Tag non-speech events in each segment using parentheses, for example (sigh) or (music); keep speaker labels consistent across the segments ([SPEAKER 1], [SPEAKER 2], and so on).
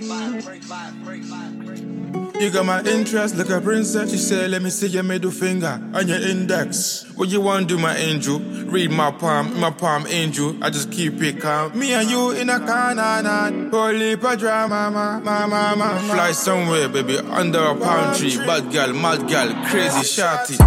[SPEAKER 1] Mm. You got my interest like a princess. You say, let me see your middle finger and your index. What you want to do, my angel? Read my palm, my palm, angel. I just keep it calm. Me and you in a nah. Holy ma, mama, mama. ma. Fly somewhere, baby, under a palm tree. Bad gal, mad gal, crazy shotty.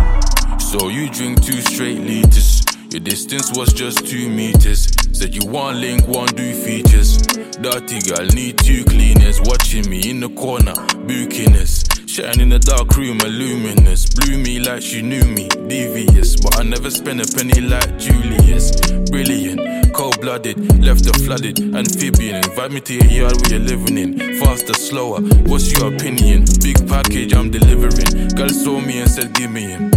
[SPEAKER 2] So you drink two straight liters. Your distance was just two meters. Said you want link, want do features. Dirty girl, need two cleaners. Watching me in the corner, bookiness. Shine in the dark room, luminous. Blew me like she knew me, devious. But I never spent a penny like Julius. Brilliant, cold blooded, left her flooded. Amphibian, invite me to your yard where you're living in. Faster, slower, what's your opinion? Big package I'm delivering. Girl saw me and said, Give me him.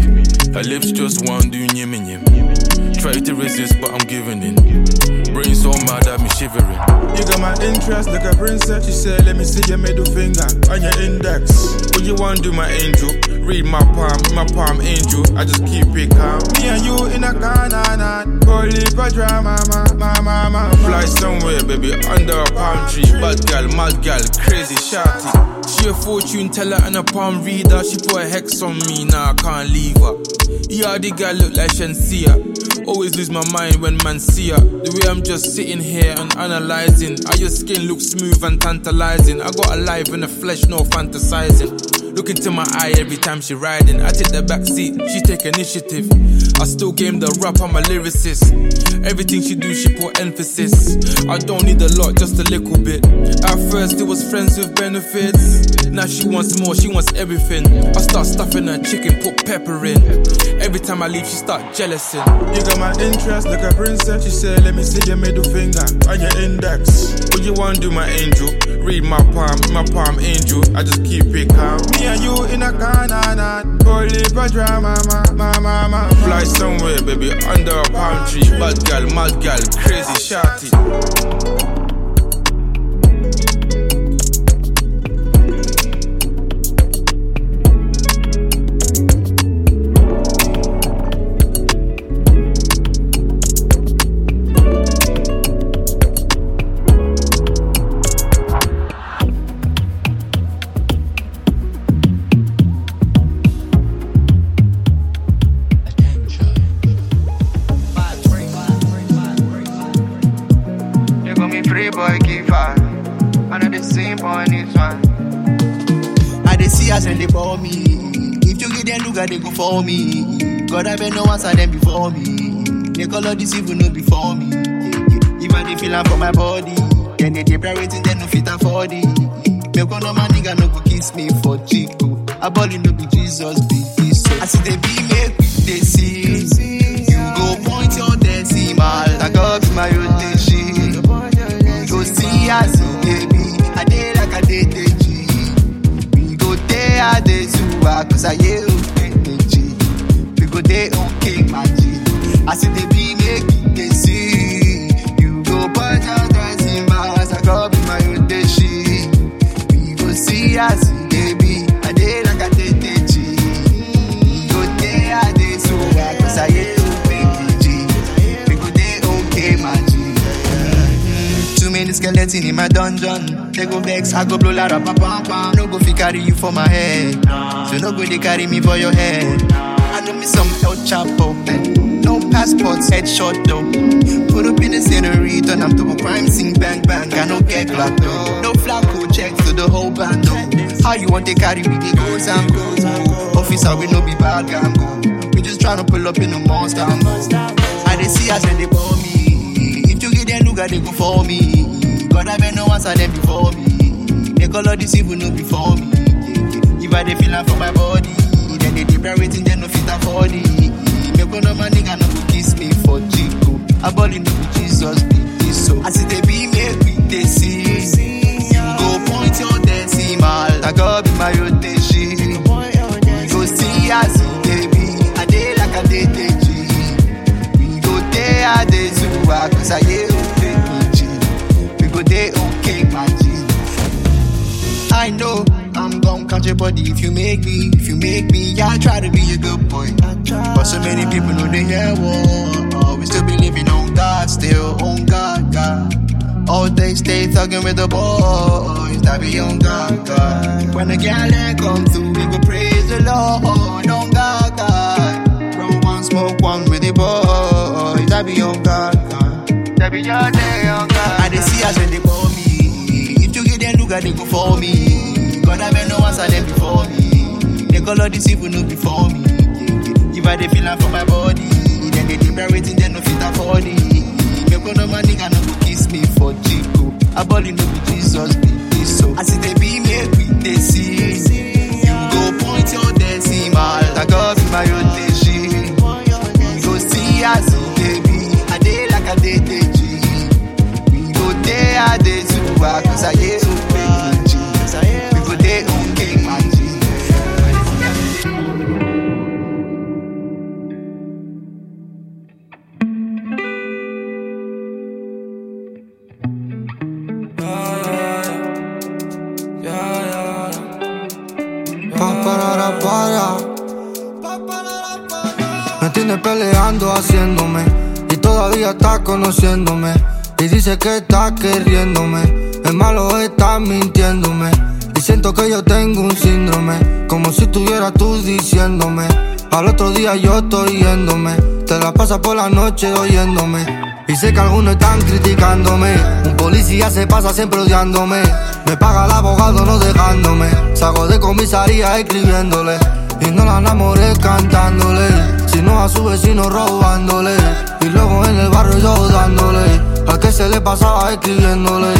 [SPEAKER 2] Her lips just want do yim and yim. Try to resist, but I'm giving in. Brain so mad at me shivering.
[SPEAKER 1] You got my interest like a princess. You said, let me see your middle finger and your index. What you want do, my angel? Read my palm, my palm, angel. I just keep it calm. Me and you in a car, nah, nah. Holy drama, ma, ma, ma. Fly somewhere, baby, under a palm tree. Bad gal, mad gal, crazy shotty. She a fortune teller and a palm reader. She put a hex on me, now I can't leave her. Yeah, the girl look like Shenseea. Always lose my mind when man see her. The way I'm just sitting here and analyzing. How your skin looks smooth and tantalizing. I got alive in the flesh, no fantasizing. Look into my eye every time she riding. I take the back seat, she take initiative. I still game the rap, I'm a lyricist. Everything she do, she put emphasis. I don't need a lot, just a little bit. At first, it was friends with benefits. Now she wants more, she wants everything. I start stuffing her chicken, put pepper in. Every time I leave, she start jealousing. You got my interest like a princess. She said, Let me see your middle finger and your index. What you want do, my angel? Read my palm, my palm, angel. I just keep it calm. Me and you in a nah. Holy drama, ma, ma, ma, ma. Fly somewhere, baby, under a palm tree. Bad gal, mad gal, crazy shotty.
[SPEAKER 3] You
[SPEAKER 4] look, they go for me. God, I bet no answer them before me. They call all this evil no before me. Yeah, yeah. I dey feel for my body, then they dey priority, then no fit afford it. Make one of my nigga no go kiss me for chico. Oh. I body no be Jesus, be this. I see they be make dey see. You go point your decimal, God be my rotation. You see as dey be. I dey like I dey dey G. We go dey a dey zuwa, ah, cause I hear I see they be. You go point your decimal, like God be my. We go see dey be. I I dey G. Go cause I go many skeleton in my dungeon. They go vex, I go blow la pa. No go fi carry you for my head. So no go they carry me for your head. I know me some El Chapo. eh. Passports, headshot though. Put up in the scenery, up to a crime sing bang bang. I no get clock though. No flacco checks to the whole band though. How you want to carry me? The goes and goes. Officer, we no be bad gang go. We just tryna pull up in the monster. I they see us and they bore me. If you get them look at they go for me. God I bet no answer them before me. They call all this evil no before me. If I they feel am for my body, then they dey priority then no fit afford it. One of my nigga no go kiss me for chico. I body no be Jesus be this so. I see they be make we dey see. You go point your decimal, like God be my rotation. We go see as it dey be. I dey like I dey dey G. We go dey a dey zuwa, cause I hear Catch your body if you make me, if you make me. Yeah, I try to be a good boy. But so many people know they hear war. We still be living on God, still on God, God. All day stay thugging with the boys. That be on God, God. When the gal come through, we go praise the Lord. On God, God. Roll one, smoke one with the boys. That be on God, God. That be your day on God. I see us when they call me. If you get them look, they go for me. Answer them before me. They call all these people no before me. If I dey feel for my body, then they think everything they no fit afford it. Make one of my no go kiss me for Chico. I body no be Jesus, be this so. I see they be make we they see. You go point your decimal. I go be my rotation.
[SPEAKER 5] Conociéndome y dice que estás queriéndome. El malo está mintiéndome y siento que yo tengo un síndrome como si estuvieras tú diciéndome. Al otro día yo estoy yéndome, te la pasas por la noche oyéndome. Y sé que algunos están criticándome. Un policía se pasa siempre odiándome. Me paga el abogado no dejándome. Salgo de comisaría escribiéndole. Y no la enamoré cantándole. Sino a su vecino robándole. Y luego en el barrio yo dándole. A que se le pasaba escribiéndole.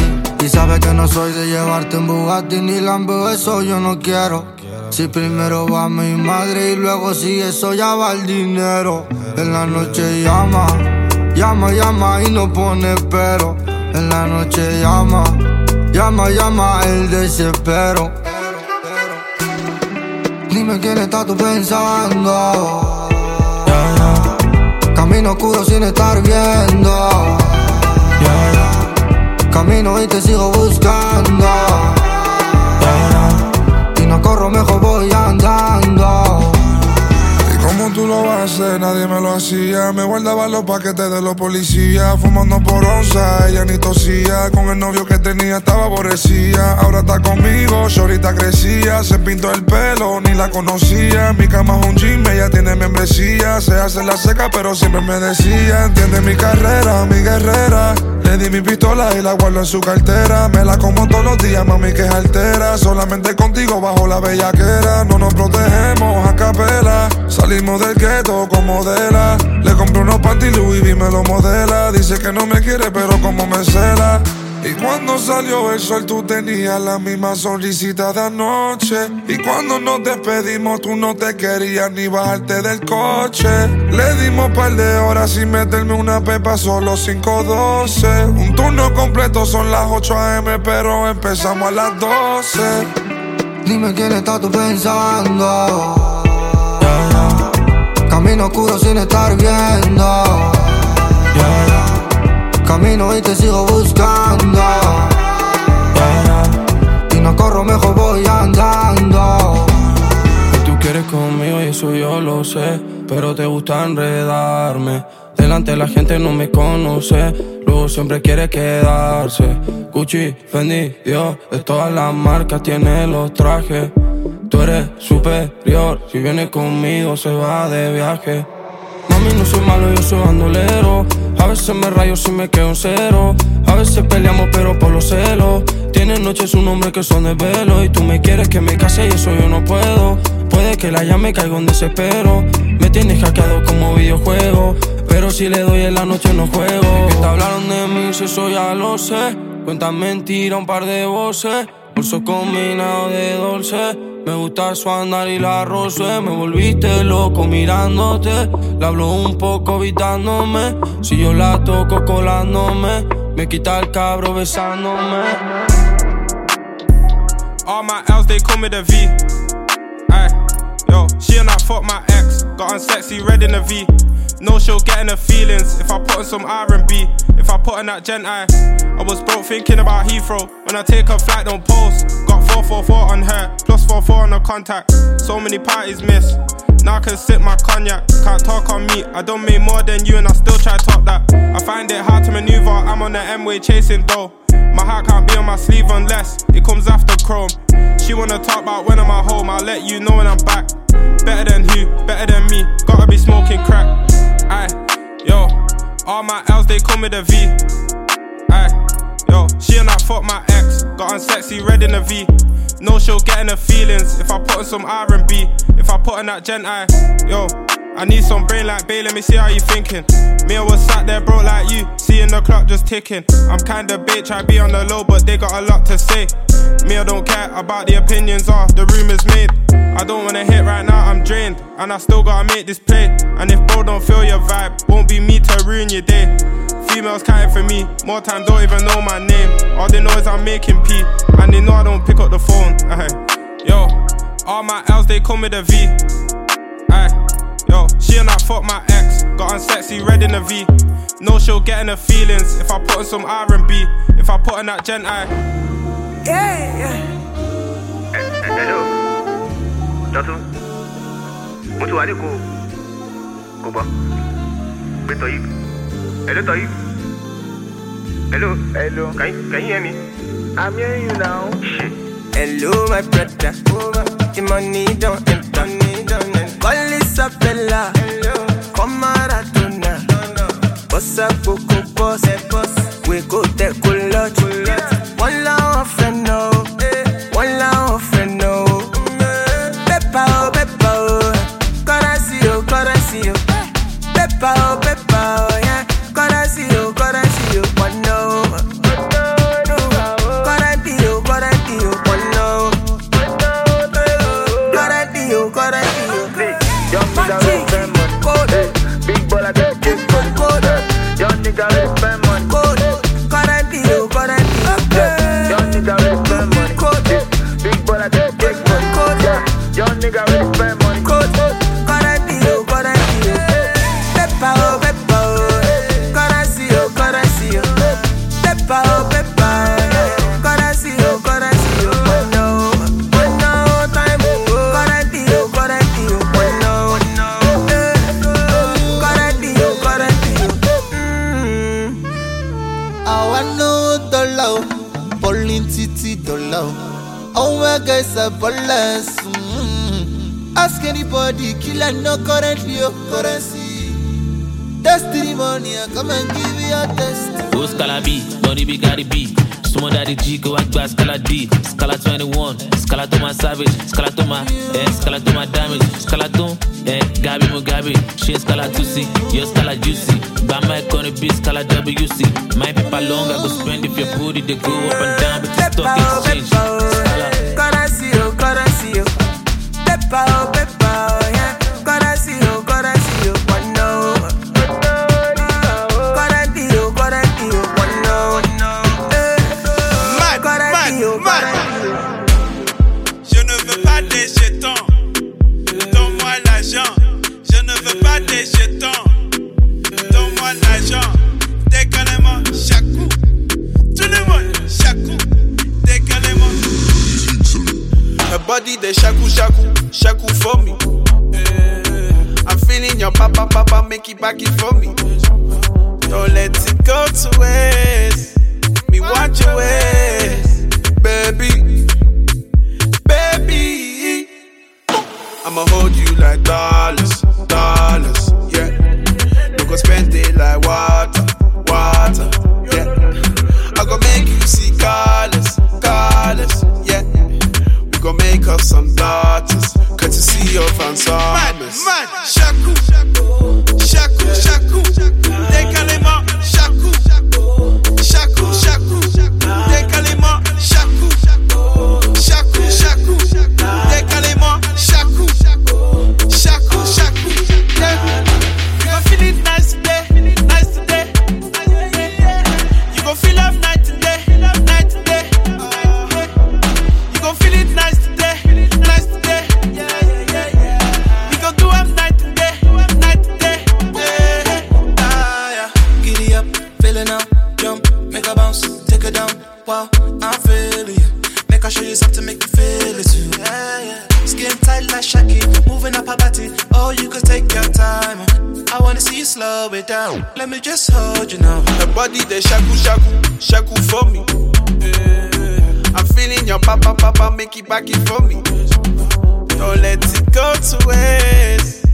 [SPEAKER 5] Y sabe que no soy de llevarte en Bugatti ni Lambo, eso yo no quiero. Si primero va mi madre y luego si eso ya va el dinero. En la noche llama, llama, llama y no pone pero. En la noche llama, llama, llama el desespero. Dime quién estás tú pensando. Camino oscuro sin estar viendo. Camino y te sigo buscando. Y no corro, mejor voy andando.
[SPEAKER 6] Tú lo hacer, nadie me lo hacía. Me guardaba los paquetes de los policías, fumando por onza, ella ni tosía. Con el novio que tenía estaba aborrecida. Ahora está conmigo, ahorita crecía. Se pintó el pelo, ni la conocía. Mi cama es un gym, ella tiene membresía. Se hace la seca, pero siempre me decía: Entiende mi carrera, mi guerrera. Le di mi pistola y la guardo en su cartera. Me la como todos los días, mami, que es altera. Solamente contigo bajo la bellaquera. No nos protegemos a capela. Salimos del gueto como modela. Le compré unos panty Louis V, me lo modela. Dice que no me quiere, pero como me cela. Y cuando salió el sol tú tenías la misma sonrisita de anoche Y cuando nos despedimos tú no te querías ni bajarte del coche Le dimos par de horas sin meterme una pepa solo 5.12 Un turno completo son las 8 am pero empezamos a las 12
[SPEAKER 5] Dime quién estás tú pensando. Camino oscuro sin estar viendo. Camino y te sigo buscando. Y no corro, mejor voy andando.
[SPEAKER 7] Tú quieres conmigo y eso yo lo sé, pero te gusta enredarme. Delante la gente no me conoce, luego siempre quiere quedarse. Gucci, Fendi, Dios, de todas las marcas tiene los trajes. Tú eres superior, si vienes conmigo se va de viaje. Mami, no soy malo, yo soy bandolero. A veces me rayo si me quedo en cero. A veces peleamos, pero por los celos. Tienes noches un hombre que son de velo. Y tú me quieres que me case y eso yo no puedo. Puede que la llame caiga en desespero. Me tienes hackeado como videojuego. Pero si le doy en la noche no juego. Que te hablaron de mí, si eso ya lo sé. Cuentan mentira, un par de voces. Bolso combinado de dulce. Me gusta su andar y la roce. Me volviste loco mirándote. Le hablo un poco evitándome. Si yo la toco colándome. Me quita el cabro besándome.
[SPEAKER 1] All my L's, they call me the V. She and I fuck my ex. Got on sexy, red in the V. No, she'll get in her feelings if I put on some R&B. If I put on that Gen I, I was broke thinking about Heathrow. When I take a flight, don't post. Got 444 on her, plus 44 on the contact. So many parties missed.
[SPEAKER 8] Now I can sip my cognac. Can't talk on me. I don't make more than you and I still try to top that. I find it hard to maneuver. I'm on the M way chasing dough. Heart can't be on my sleeve unless it comes after chrome. She wanna talk about when I'm at home. I'll let you know when I'm back. Better than who? Better than me. Gotta be smoking crack. Aye, yo. All my L's they come with a V. Aye. Yo, she and I fuck my ex, got on sexy red in a V. No, she'll get in her feelings if I put on some R&B. If I put on that Gen I, yo, I need some brain like Bay, let me see how you thinking. Me, I was sat there broke like you, seeing the clock just ticking. I'm kinda bitch, I be on the low, but they got a lot to say. Me, I don't care about the opinions or the rumors made. I don't wanna hit right now, I'm drained, and I still gotta make this play. And if bro don't feel your vibe, won't be me to ruin your day. Females counting for me, more time don't even know my name. All they know is I'm making P, and they know I don't pick up the phone. (laughs) Yo, all my L's they come with a V. And I fuck my ex, got on sexy red in a V. No, she'll get in her feelings if I put on some R&B, if I put on that Gen I.
[SPEAKER 3] Yeah. Hello. Ti wà ní kò. Kò gbọ́. Pé tọ́. Hello tọ́. Hello. Hello. Can you, can you hear me? I'm hearing you now. Shit.
[SPEAKER 9] Hello, my brother. The money don't enter. Call Isabella. Come Maradona. Boss up, Coco Boss. We go there, go lot. One friend,
[SPEAKER 10] savage, Scala to my, eh, Scala my damage, Scala to, eh, Gabi Mugabe. She Scala 2C, you Scala Juicy. Bama gonna be Scala WC. My paper long, I go spend if your booty, they go up and down, but the stock exchange. Scala.
[SPEAKER 9] Currency, oh, currency, oh. Peppa, oh, Peppa,
[SPEAKER 11] shaku, shaku for me. Eh, I'm feeling your papa papa make it back it for me. Don't let it go to waste. Me want your ways, baby, baby. I'ma hold you like dollars, dollars, yeah. No go spend it like water, water, yeah. I go make you see colors, colors, make up some daughters, courtesy of
[SPEAKER 1] Mad,
[SPEAKER 11] back it for me. Don't let it go to waste.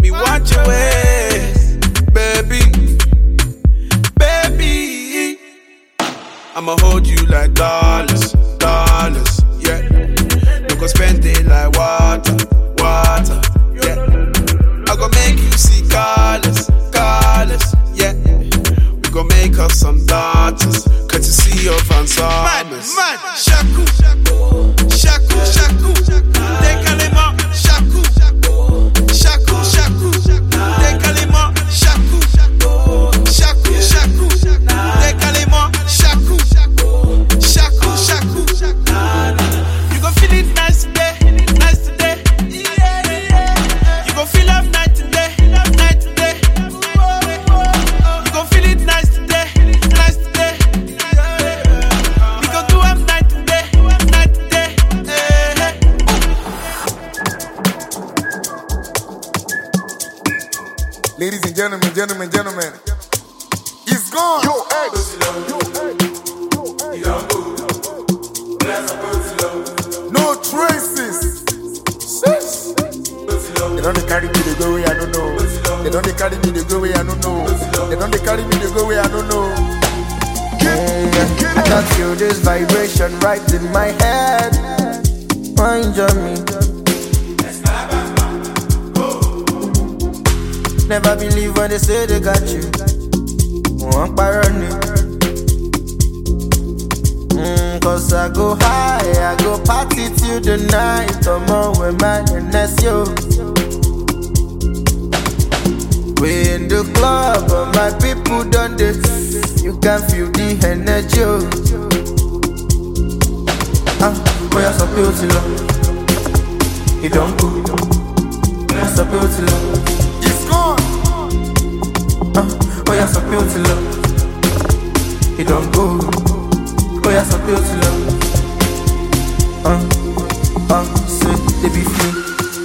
[SPEAKER 11] Me want your ways, baby, baby. I'ma hold you like dollars, dollars, yeah. You go spend it like water, water, yeah. I go make you see colors, colors, yeah. We go make us some daughters, courtesy of Van Summers. Man, man, shaku, shaku, shaku,
[SPEAKER 9] my head. Mind on me. Never believe when they say they got you. One parony. Mm, Cause I go high, I go party till the night. On with my NS yo. We in the club, my people done this. You can feel the energy. Ah, boy, saw beauty love. It don't go. I saw beauty love.
[SPEAKER 6] He's gone.
[SPEAKER 9] Ah, boy, saw beauty love. It don't go. Boy, saw beauty love. Ah, ah, say they be free.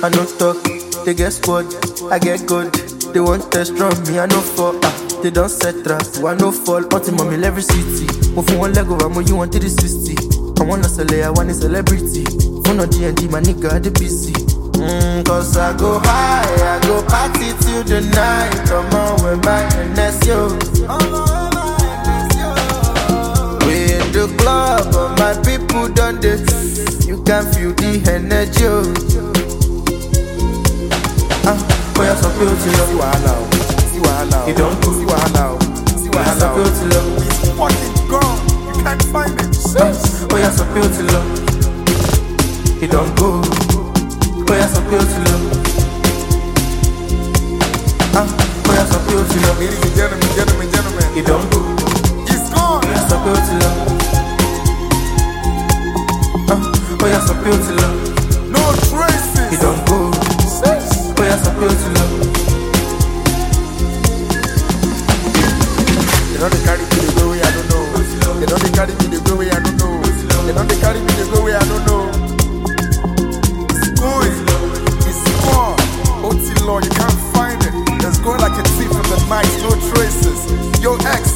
[SPEAKER 9] I no talk, they get squad. I get good. They want test from me, I no fall. Ah, they don't set trap, I no fall. Until mommy every city. Move from one leg over, more you want 360. I wanna sell I want a celebrity. Phone on D&D, my nigga, the PC. Mm, cause I go high, I go party till the night. Come on with my yo. We in the club, but my people done this. You can feel the energy. oh. Ah, boy, I saw beauty love.
[SPEAKER 6] See wahala o. See wahala.
[SPEAKER 9] You don't go.
[SPEAKER 6] See wahala o. See wahala
[SPEAKER 9] saw
[SPEAKER 6] o.
[SPEAKER 9] beauty Ah, boy, I saw beauty love. He don't go. Boy, I saw beauty love. Ah, boy, I saw beauty love.
[SPEAKER 6] Ladies and gentlemen, gentlemen, gentlemen.
[SPEAKER 9] He don't go.
[SPEAKER 6] He's gone.
[SPEAKER 9] I saw beauty love. Ah, boy, I saw beauty love.
[SPEAKER 6] No traces.
[SPEAKER 9] He don't go. Boy, I saw beauty love.
[SPEAKER 6] They don't dey carry X,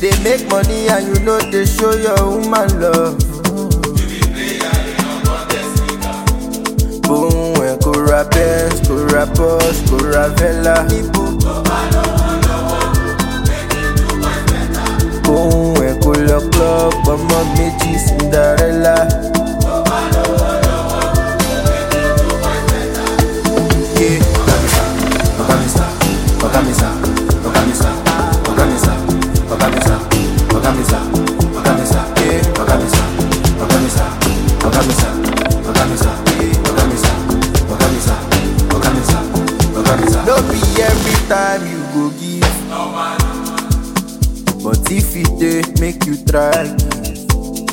[SPEAKER 9] Dey make money and you know they show your woman love. Boom, ẹ kò ra Benz, kò ra Porsche, kò ra Vela. Boom, lọ club, ọmọ méjì Cinderella. Make you try.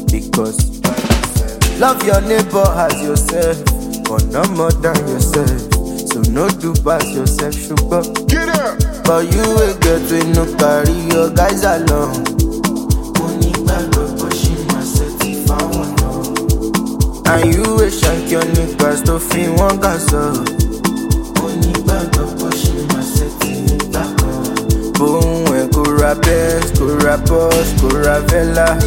[SPEAKER 9] Because love your neighbor as yourself, but no more than yourself. So no do pass yourself, sugar.
[SPEAKER 6] Get up.
[SPEAKER 9] But you will get we no carry your guys along. Money bag of pushing myself if I want And you will shank your niggas to feel one gas up. Ra Benz, kò ra Porsche, kò ra Vela.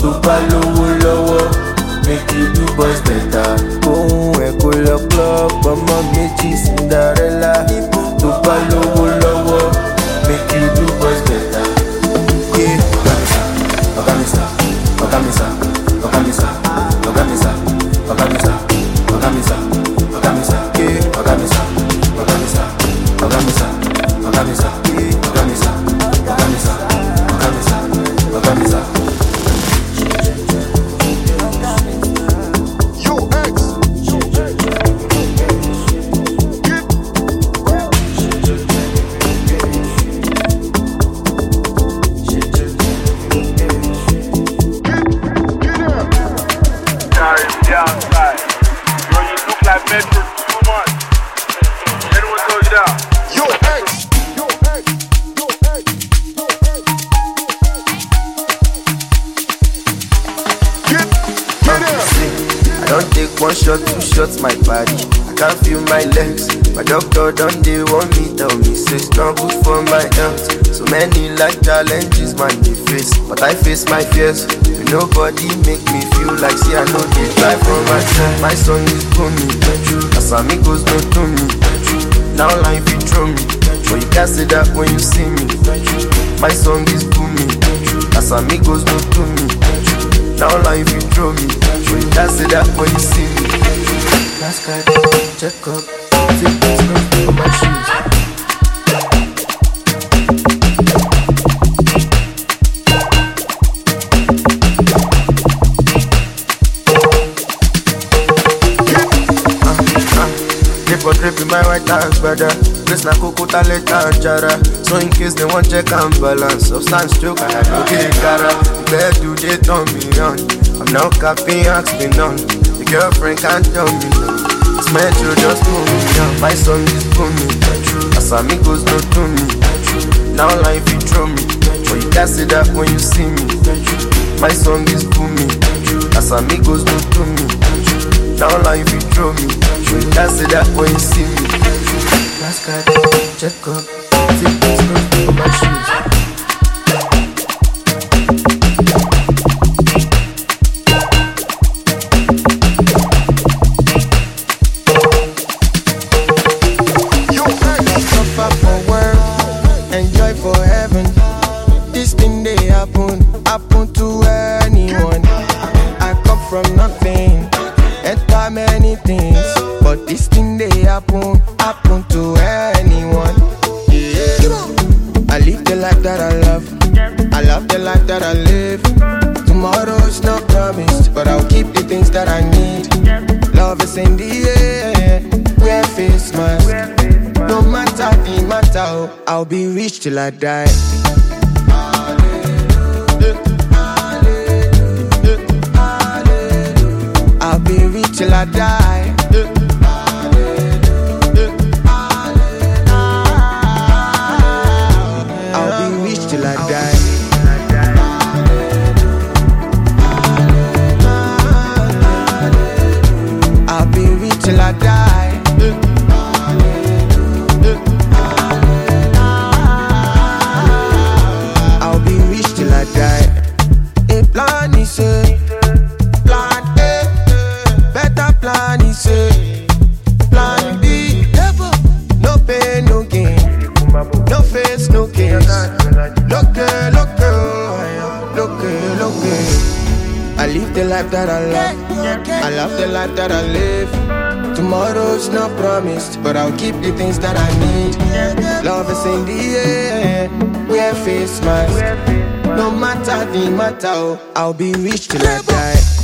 [SPEAKER 9] Tó bá lówó lọ́wọ́, make you do boys better. Boom, ẹ kò lọ club, ọmọ méjì Cinderella. Tó bá lówó lọ́wọ́, make you do boys better. I face my fears. Nobody make me feel like, see, I know they try for myself. My song is booming. As amigos don't do me. Now life you throw me. But you can't say that when you see me. My song is booming. As amigos don't do me. Now life you throw me. But you can't say that when you see me. Last guy, check up. Take this for my shoes. My white house, brother. Place na coco talent and jara. So in case they want check and balance, substance joke, I have no get cara. Bed do they turn me on? I'm now capping, ask me none. The girlfriend can't tell me no. It's metro just do me down. My song is booming. As amigos don't do me. Now life you throw me. But you can't say that when you see me. My song is booming. As amigos don't do me. Now life you throw me. Can't say that when you see me. Last check up. Take this girl my shoes. Be that I love. I love the life that I live. Tomorrow's not promised, but I'll keep the things that I need. Love is in the air, wear face mask. No matter the matter, oh, I'll be rich till I die. I'll be rich till I die.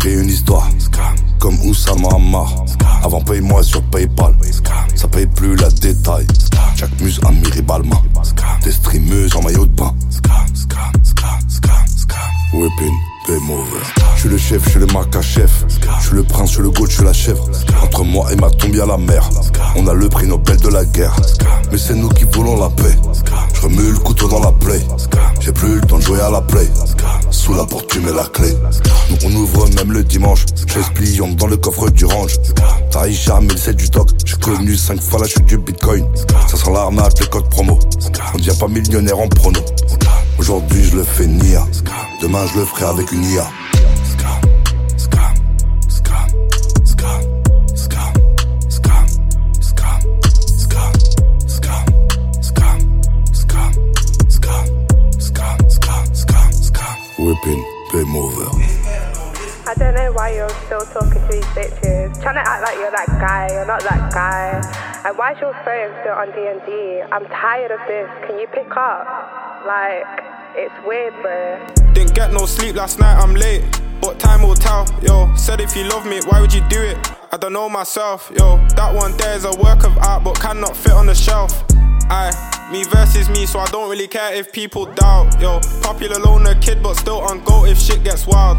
[SPEAKER 12] Racontais une histoire, comme Oussama Ammar. Avant paye-moi sur Paypal, ça paye plus la détail. Chaque muse à Miribalma, des streameuses en maillot de bain. Whipping, Je suis le chef, je suis le marca chef. Je suis le prince, je suis le goat, je suis la chèvre. Entre moi et ma tombe, y'a la mer. On a le prix Nobel de la guerre. Mais c'est nous qui voulons la paix. Je remue le couteau dans la plaie. J'ai plus le temps de jouer à la play. Sous la porte, tu mets la clé. Nous on ouvre même le dimanche. 16 pliants dans le coffre du range. Taïcha, 1007 du stock. J'ai connu 5 fois la chute du bitcoin. Ça sent l'arnaque, les codes promo. On devient pas millionnaire en prono. Aujourd'hui, je le fais nia. Demain, je le ferai avec une IA. Whipping, game over.
[SPEAKER 13] I don't know why you're still talking to these bitches. Trying to act like you're that guy. You're not that guy. And why's your phone still on D&D? I'm tired of this. Can you pick up? Like, it's weird, bro.
[SPEAKER 8] Didn't get no sleep last night, I'm late. But time will tell, yo. Said if you love me, why would you do it? I don't know myself, yo. That one there is a work of art, but cannot fit on the shelf. I me versus me, so I don't really care if people doubt, yo. Popular loner kid, but still on go if shit gets wild.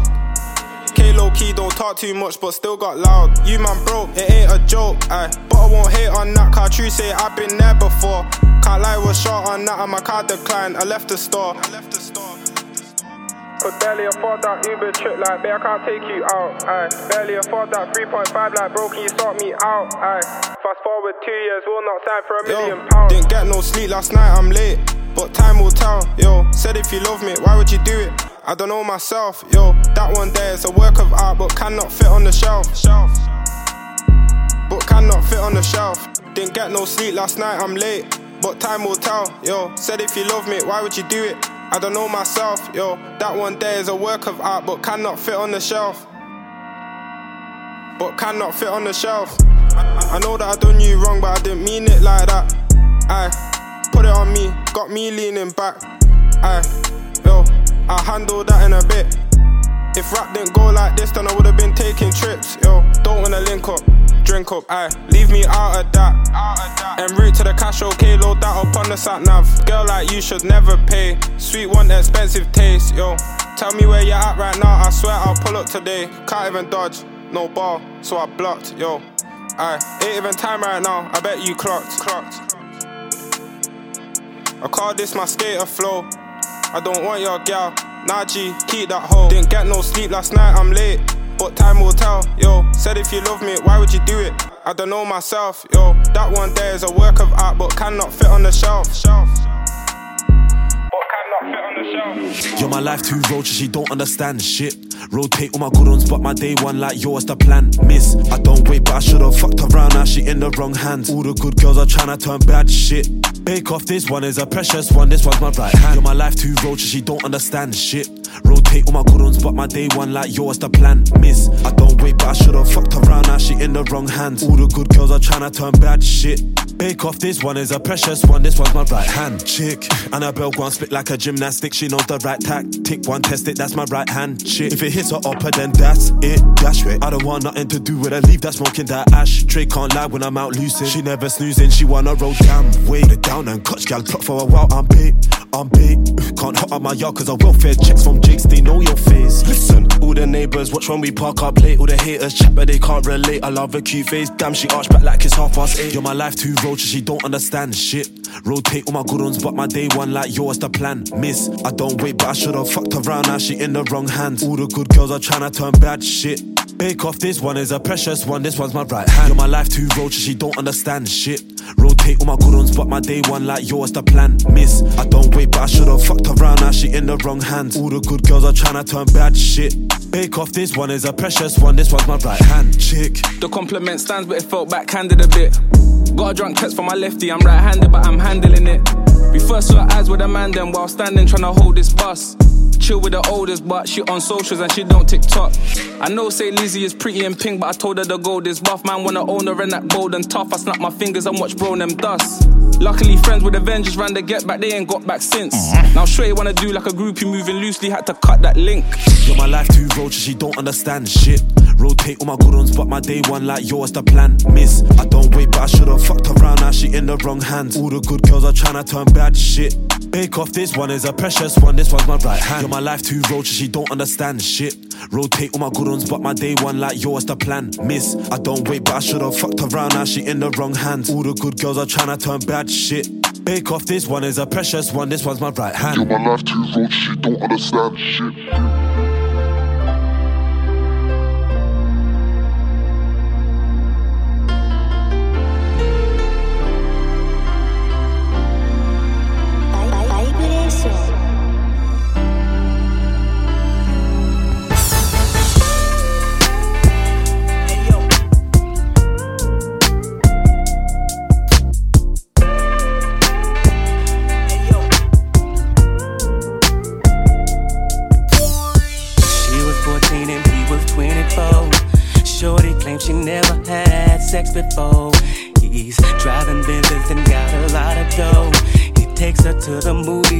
[SPEAKER 8] K low key, don't talk too much, but still got loud. You man broke, it ain't a joke, aye. But I won't hate on that, car true say I've been there before. Can't lie, was short on that, and my card declined. I left the store. I left the store. Could barely afford that Uber trip, like, babe, I can't take you out, aye. Barely afford that 3.5, like, bro, can you sort me out, aye. Fast forward two years, we'll not sign for a million pounds. Didn't get no sleep last night, I'm late. But time will tell, yo. Said if you love me, why would you do it? I don't know myself, yo. That one there is a work of art, but cannot fit on the shelf. But cannot fit on the shelf. Didn't get no sleep last night, I'm late. But time will tell, yo. Said if you love me, why would you do it? I don't know myself, yo. That one there is a work of art, but cannot fit on the shelf. But cannot fit on the shelf. I, I know that I done you wrong, but I didn't mean it like that. I put it on me, got me leaning back. Aye, I'll handle that in a bit. If rap didn't go like this, then I would've been taking trips. Yo, don't wanna link up, drink up, aye. Leave me out of that. En route to the cash, okay, load that up on the sat nav. Girl like you should never pay. Sweet one, expensive taste, yo. Tell me where you're at right now, I swear I'll pull up today. Can't even dodge, no ball, so I blocked, yo. Aye, ain't even time right now, I bet you clocked. clocked. I call this my skater flow. I don't want your gal. Nah, keep that hoe. Didn't get no sleep last night, I'm late. But time will tell, yo. Said if you love me, why would you do it? I don't know myself, yo. That one there is a work of art, but cannot fit on the shelf. Shelf.
[SPEAKER 14] Yo, my life too roaches, she don't understand shit. Rotate all my good ones, but my day one like yours the plan. Miss, I don't wait, but I should've fucked around Now she in the wrong hands. All the good girls are trying to turn bad shit. Bake off, this one is a precious one, this one's my right hand. You're my life too roaches, she don't understand shit. Rotate all my good ones, but my day one like yours the plan. Miss, I don't wait, but I should've fucked around, now she in the wrong hands. All the good girls are trying to turn bad shit. Bake off, this one is a precious one, this one's my right hand. Chick, Annabelle go and split like a gymnastic, she knows the right tactic. One test it, that's my right hand. Chick, if it hits her upper, then that's it. Dash it. I don't want nothing to do with her, leave that smoking that ash. Trey can't lie when I'm out lucid. She never snoozing, she wanna roll down. Way the down and clutch gal plot for a while, I'm bait. I'm bait. Can't hot up my yard cause I welfare checks from Jakes, they know your face.
[SPEAKER 15] Listen, all the neighbors watch when we park up late. All the haters chat, but they can't relate. I love her cute face. Damn, she arched back like it's half past eight.
[SPEAKER 14] You're my life too roaches, she don't understand shit. Rotate all my good ones, but my day one like yours the plan. Miss, I don't wait, but I should've fucked around, now she in the wrong hands. All the good girls are trying to turn bad shit. Bake off, this one is a precious one, this one's my right hand. You're my life too roaches, she don't understand shit. Rotate all my good ones, but my day one like yours the plan. Miss, I don't wait, but I should've fucked around, now she in the wrong hands. All the good girls are trying to turn bad shit. Bake off, this one is a precious one, this one's my right hand. Chick.
[SPEAKER 1] The compliment stands, but it felt backhanded a bit. Got a drunk text from my lefty, I'm right handed, but I'm handling it. We first saw eyes with a man, then while standing trying to hold this bus. Chill with the oldest, but she on socials and she don't TikTok. I know say Lizzie is pretty and pink, but I told her the gold is buff. Man wanna own her and that bold and tough. I snap my fingers and watch bro them dust. Luckily, friends with Avengers ran the get back, they ain't got back since. Mm-hmm. Now Shrey wanna do like a groupie moving loosely, had to cut that link.
[SPEAKER 14] You're my life too roaches, she don't understand shit. Rotate all my good ones, but my day one like yours the plan. Miss, I don't wait, but I should've fucked around, now she in the wrong hands. All the good girls are trying to turn bad shit. Bake off, this one is a precious one, this one's my right hand. You're my life too roaches, she don't understand shit. Rotate all my good ones, but my day one like yours the plan. Miss, I don't wait, but I should've fucked around, now she in the wrong hands. All the good girls are trying to turn bad shit. Bake off, this one is a precious one, this one's my right hand.
[SPEAKER 16] You're my life too roaches, she don't understand shit.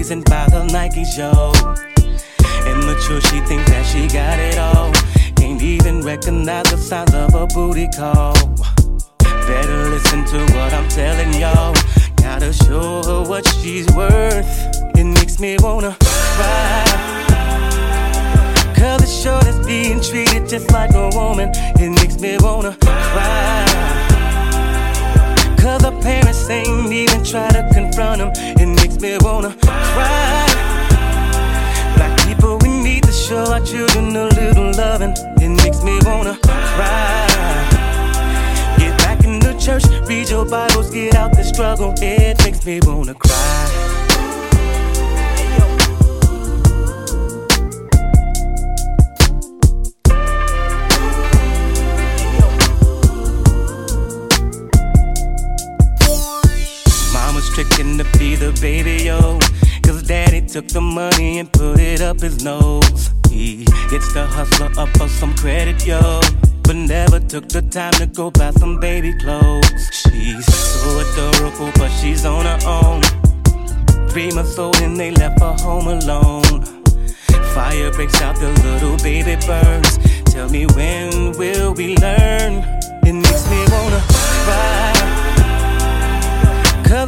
[SPEAKER 17] The and buys her Nike show. Immature, she thinks that she got it all. Can't even recognize the signs of a booty call. Better listen to what I'm telling y'all. Gotta show her what she's worth. It makes me wanna cry. Cause it's sure that's being treated just like a woman. It makes me wanna. Parents ain't even try to confront him. It makes me wanna cry. Black people, we need to show our children a little loving. It makes me wanna cry. Get back in the church, read your Bibles, get out the struggle. It makes me wanna cry. Tricking to be the baby, yo. Cause daddy took the money and put it up his nose. He gets the hustler up for some credit, yo. But never took the time to go buy some baby clothes. She's so adorable, but she's on her own. Three months old and they left her home alone. Fire breaks out, the little baby burns. Tell me when will we learn? It makes me wanna cry.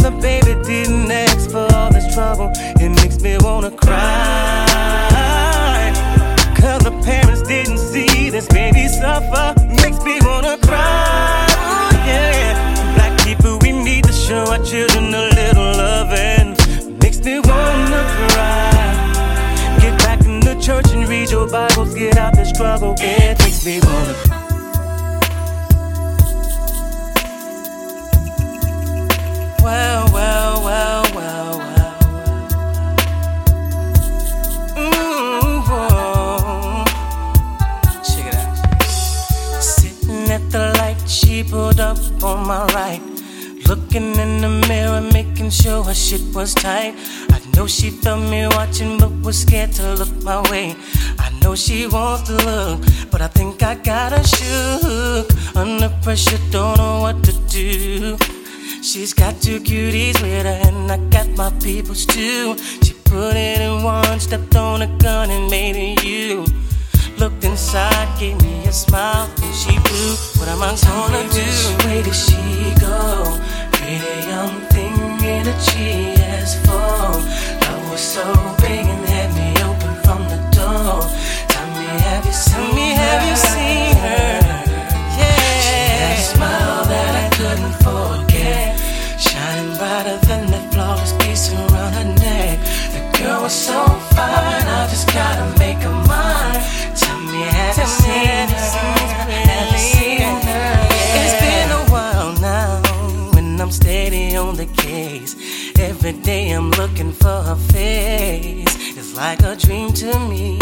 [SPEAKER 17] The baby didn't ask for all this trouble. It makes me wanna cry. Cause the parents didn't see this baby suffer. Makes me wanna cry. Ooh, yeah. Black people, we need to show our children a little loving. Makes me wanna cry. Get back in the church and read your Bibles. Get out the struggle. It makes me wanna cry. Well, on my right. Looking in the mirror, making sure her shit was tight. I know she felt me watching, but was scared to look my way. I know she wants to look, but I think I got her shook. Under pressure, don't know what to do. She's got two cuties with her, and I got my peoples too. She put it in one, stepped on a gun, and made it you. Looked inside, gave me a smile, and she blew. What am I gonna do? Which way did she go? Pretty young thing in a GS4. Like a dream to me,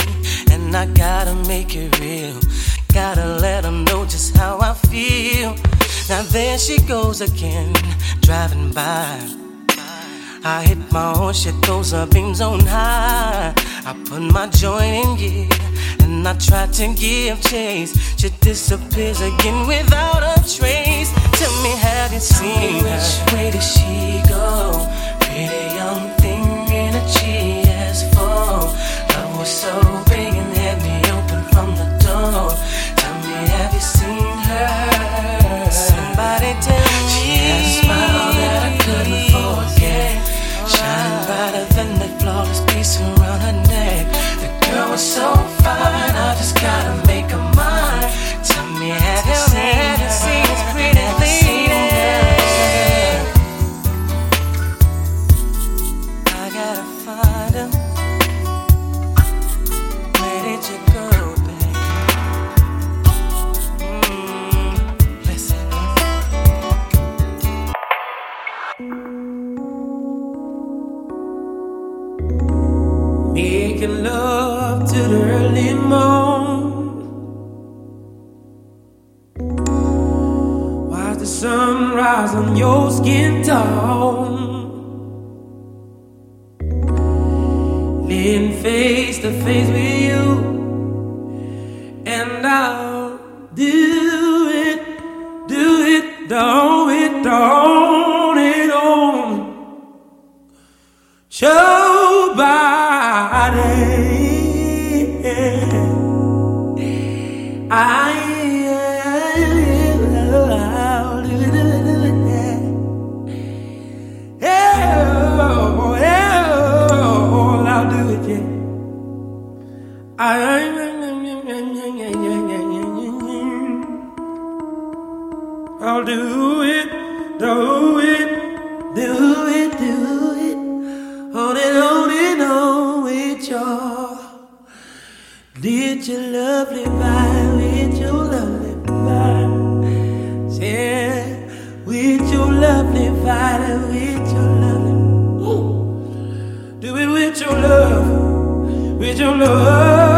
[SPEAKER 17] and I gotta make it real. Gotta let them know just how I feel. Now there she goes again, driving by. I hit my horn, shit throws her beams on high. I put my joint in gear, and I try to give chase. She disappears again without a trace. Tell me, have you seen her? Which way did she go? Pretty young thing in a GS4 so big.
[SPEAKER 18] I'll do it, do it, do it, do it. On and on and on with your, did your lovely vibe, with your lovely vibe. Yeah, with your lovely vibe, with your lovely. Ooh. Do it with your love, with your lovely